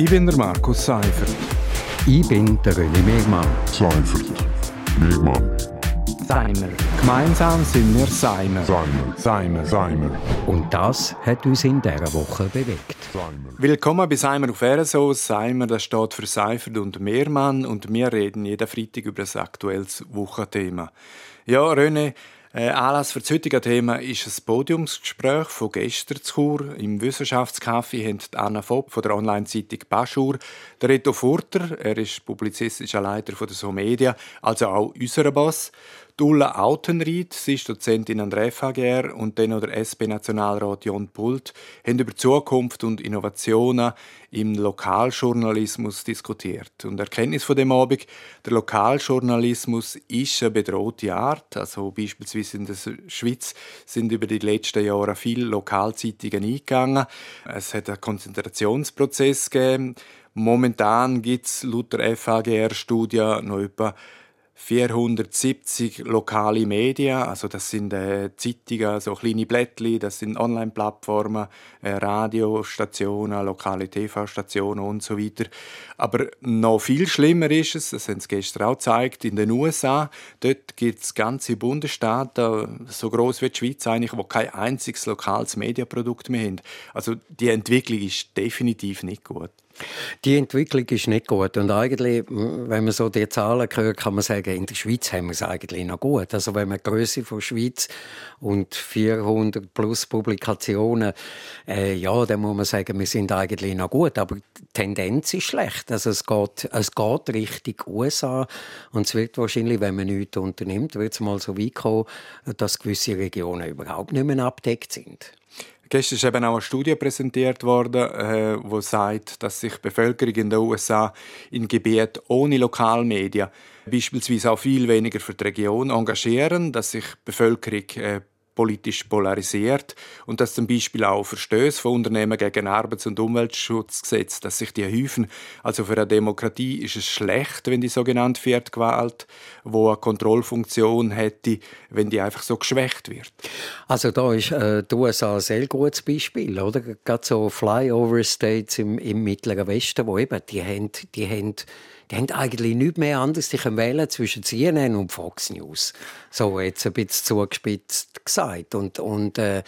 Ich bin der Markus Seifert. Ich bin der René Megmann. Seifert. Megmann. Seimer. Gemeinsam sind wir Seimer. Seimer. Seimer. Seimer. Und das hat uns in dieser Woche bewegt. Seimer. Willkommen bei Seimer auf RSO. Seimer, das steht für Seifert und Mehrmann und wir reden jeden Freitag über das aktuelles Wochenthema. Ja, René, äh, Anlass für das heutige Thema ist ein Podiumsgespräch von gestern zu Chur. Im Wissenschaftscafé haben Anna Vopp von der Online-Zeitung Baschur, der Reto Furter, er ist publizistischer Leiter von der So Media, also auch unser Boss, Ulla Autenried, sie ist Dozentin an der FHGR und dann der SP-Nationalrat Jon Pult, haben über Zukunft und Innovationen im Lokaljournalismus diskutiert. Und Erkenntnis von dem Abend, der Lokaljournalismus ist eine bedrohte Art. Also beispielsweise in der Schweiz sind über die letzten Jahre viele Lokalzeitungen eingegangen. Es hat einen Konzentrationsprozess gegeben. Momentan gibt es laut der FHGR-Studie noch etwa 470 lokale Medien, also das sind äh, Zeitungen, so kleine Blättli, das sind Online-Plattformen, äh, Radiostationen, lokale TV-Stationen und so weiter. Aber noch viel schlimmer ist es, das haben sie gestern auch gezeigt, in den USA, dort gibt es ganze Bundesstaaten, so groß wie die Schweiz eigentlich, wo kein einziges lokales Medienprodukt mehr haben. Also die Entwicklung ist definitiv nicht gut. Die Entwicklung ist nicht gut. Und eigentlich, wenn man so die Zahlen hört, kann man sagen, in der Schweiz haben wir es eigentlich noch gut. Also wenn man die Größe von Schweiz und 400 plus Publikationen, äh, ja, dann muss man sagen, wir sind eigentlich noch gut. Aber die Tendenz ist schlecht. Also es geht, es geht Richtung USA. Und es wird wahrscheinlich, wenn man nichts unternimmt, wird es mal so weit kommen, dass gewisse Regionen überhaupt nicht mehr abdeckt sind. Gestern ist eben auch eine Studie präsentiert worden, äh, wo sagt, dass sich die Bevölkerung in den USA in Gebieten ohne Lokalmedien beispielsweise auch viel weniger für die Region engagieren, dass sich die Bevölkerung äh, politisch polarisiert und dass zum Beispiel auch Verstöße von Unternehmen gegen Arbeits- und Umweltschutzgesetz, dass sich die häufen. Also für eine Demokratie ist es schlecht, wenn die sogenannte Viertgewalt, wo eine Kontrollfunktion hätte, wenn die einfach so geschwächt wird. Also da ist äh, die USA ein sehr gutes Beispiel, oder? Gerade so Flyover States im, im Mittleren Westen, wo eben die haben, die haben die haben eigentlich nichts mehr anderes. Die können wählen zwischen CNN und Fox News. So jetzt ein bisschen zugespitzt gesagt. Und, und äh,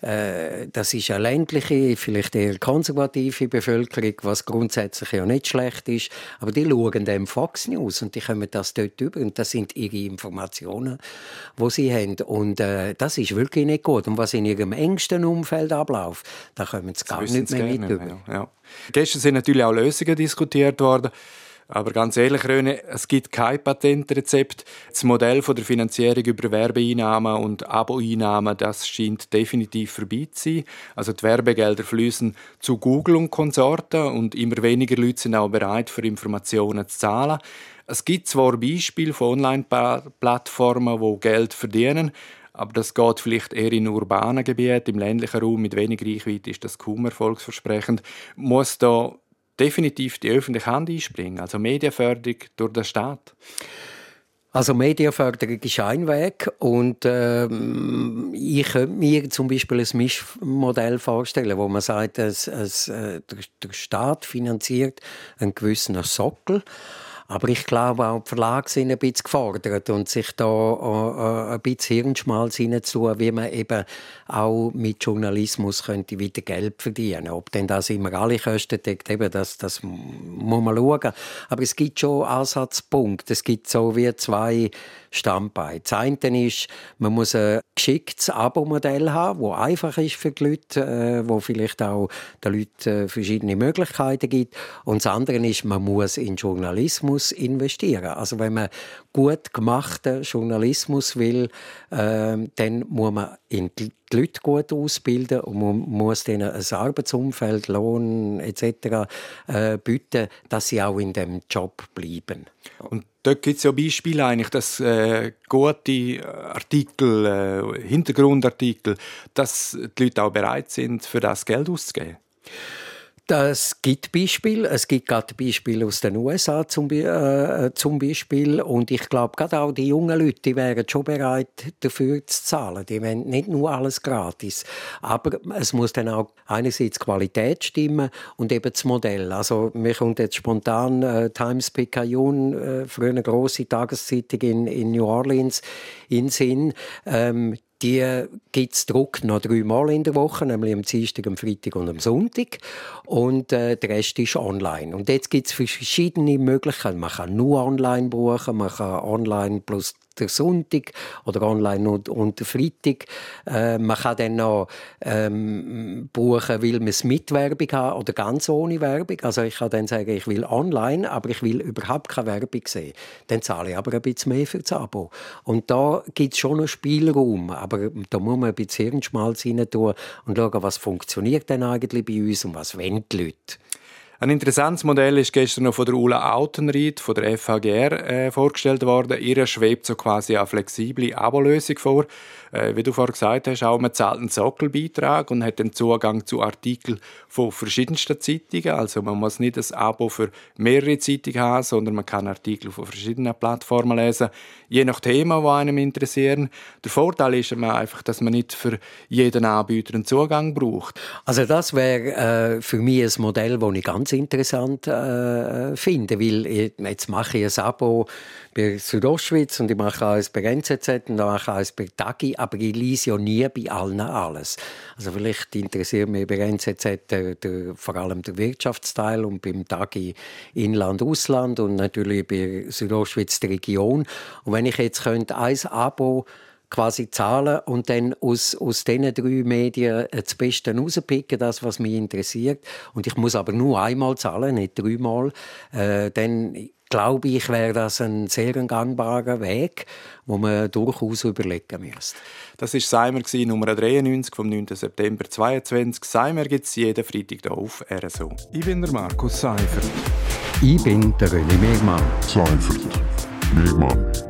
äh, das ist eine ländliche, vielleicht eher konservative Bevölkerung, was grundsätzlich ja nicht schlecht ist. Aber die schauen dem Fox News und die kommen das dort über. Und das sind ihre Informationen, die sie haben. Und äh, das ist wirklich nicht gut. Und was in ihrem engsten Umfeld abläuft, da kommen sie gar nicht mehr mit über. Ja. Gestern sind natürlich auch Lösungen diskutiert worden. Aber ganz ehrlich, Röne, es gibt kein Patentrezept. Das Modell von der Finanzierung über Werbeeinnahmen und Aboeinnahmen, das scheint definitiv vorbei zu sein. Also die Werbegelder fließen zu Google und Konsorten und immer weniger Leute sind auch bereit, für Informationen zu zahlen. Es gibt zwar Beispiele von Online-Plattformen, die Geld verdienen, aber das geht vielleicht eher in urbanen Gebieten, im ländlichen Raum mit wenig Reichweite ist das kaum erfolgsversprechend. Muss da definitiv die öffentliche Hand einspringen, also Medienförderung durch den Staat? Also Medienförderung ist ein Weg und ähm, ich könnte mir zum Beispiel ein Mischmodell vorstellen, wo man sagt, es, es, äh, der Staat finanziert einen gewissen Sockel aber ich glaube, auch die Verlage sind ein bisschen gefordert und sich da äh, ein bisschen Hirnschmalz hineinzutun, wie man eben auch mit Journalismus könnte wieder Geld verdienen Ob denn das immer alle Kosten deckt, eben das, das muss man schauen. Aber es gibt schon Ansatzpunkte. Es gibt so wie zwei Standbeine. Das eine ist, man muss ein geschicktes Abo-Modell haben, das einfach ist für die Leute, äh, wo vielleicht auch den Leuten äh, verschiedene Möglichkeiten gibt. Und das andere ist, man muss in Journalismus investieren. Also wenn man gut gemachten Journalismus will, äh, dann muss man in die Leute gut ausbilden und man muss ihnen ein Arbeitsumfeld, Lohn etc. Äh, bieten, dass sie auch in dem Job bleiben. Und dort gibt es ja Beispiele eigentlich, dass äh, gute Artikel, äh, Hintergrundartikel, dass die Leute auch bereit sind, für das Geld auszugeben. Es gibt Beispiele. Es gibt gerade Beispiele aus den USA zum, äh, zum Beispiel. Und ich glaube, gerade auch die jungen Leute die wären schon bereit, dafür zu zahlen. Die wollen nicht nur alles gratis. Aber es muss dann auch einerseits Qualität stimmen und eben das Modell. Also mir kommt jetzt spontan äh, Times Picayune, äh, früher eine grosse Tageszeitung in, in New Orleans, in Sinn. Ähm, die gibt es Druck noch dreimal in der Woche, nämlich am Dienstag, am Freitag und am Sonntag. Und äh, der Rest ist online. Und jetzt gibt es verschiedene Möglichkeiten. Man kann nur online buchen, man kann online plus der Sonntag oder online und, der Freitag. Äh, man kann dann noch ähm, buchen, weil man es mit Werbung hat oder ganz ohne Werbung. Also ich kann dann sagen, ich will online, aber ich will überhaupt keine Werbung sehen. Dann zahle ich aber ein bisschen mehr für das Abo. Und da gibt es schon noch Spielraum, aber da muss man ein bisschen Hirnschmalz rein tun und schauen, was funktioniert denn eigentlich bei uns und was wollen die Leute. Ein interessantes Modell ist gestern noch von der Ulla Autenried von der FHGR äh, vorgestellt worden. Ihr schwebt so quasi eine flexible Abolösung vor. Äh, wie du vorhin gesagt hast, auch man zahlt einen Sockelbeitrag und hat den Zugang zu Artikeln von verschiedensten Zeitungen. Also man muss nicht ein Abo für mehrere Zeitungen haben, sondern man kann Artikel von verschiedenen Plattformen lesen, je nach Thema, das einem interessieren. Der Vorteil ist einfach, dass man nicht für jeden Anbieter einen Zugang braucht. Also das wäre äh, für mich ein Modell, das ich ganz ganz interessant äh, finde, weil ich, jetzt mache ich ein Abo bei Südostschweiz und ich mache alles bei NZZ und dann mache ich alles bei Tagi, aber ich lese ja nie bei allen alles. Also vielleicht interessiert mich bei NZZ der, der, vor allem der Wirtschaftsteil und beim Tagi Inland, Ausland und natürlich bei Südostschweiz die Region. Und wenn ich jetzt könnte ein Abo quasi zahlen und dann aus, aus diesen drei Medien das Beste rauspicken, das, was mich interessiert. Und ich muss aber nur einmal zahlen, nicht dreimal. Äh, dann glaube ich, wäre das ein sehr gangbarer Weg, wo man durchaus überlegen müsste. Das war Seimer, Nummer 93 vom 9. September 2022. Seimer gibt es jeden Freitag hier auf RSO. Ich bin der Markus Seifert. Ich bin der René Megmann. Seifert. Megmann.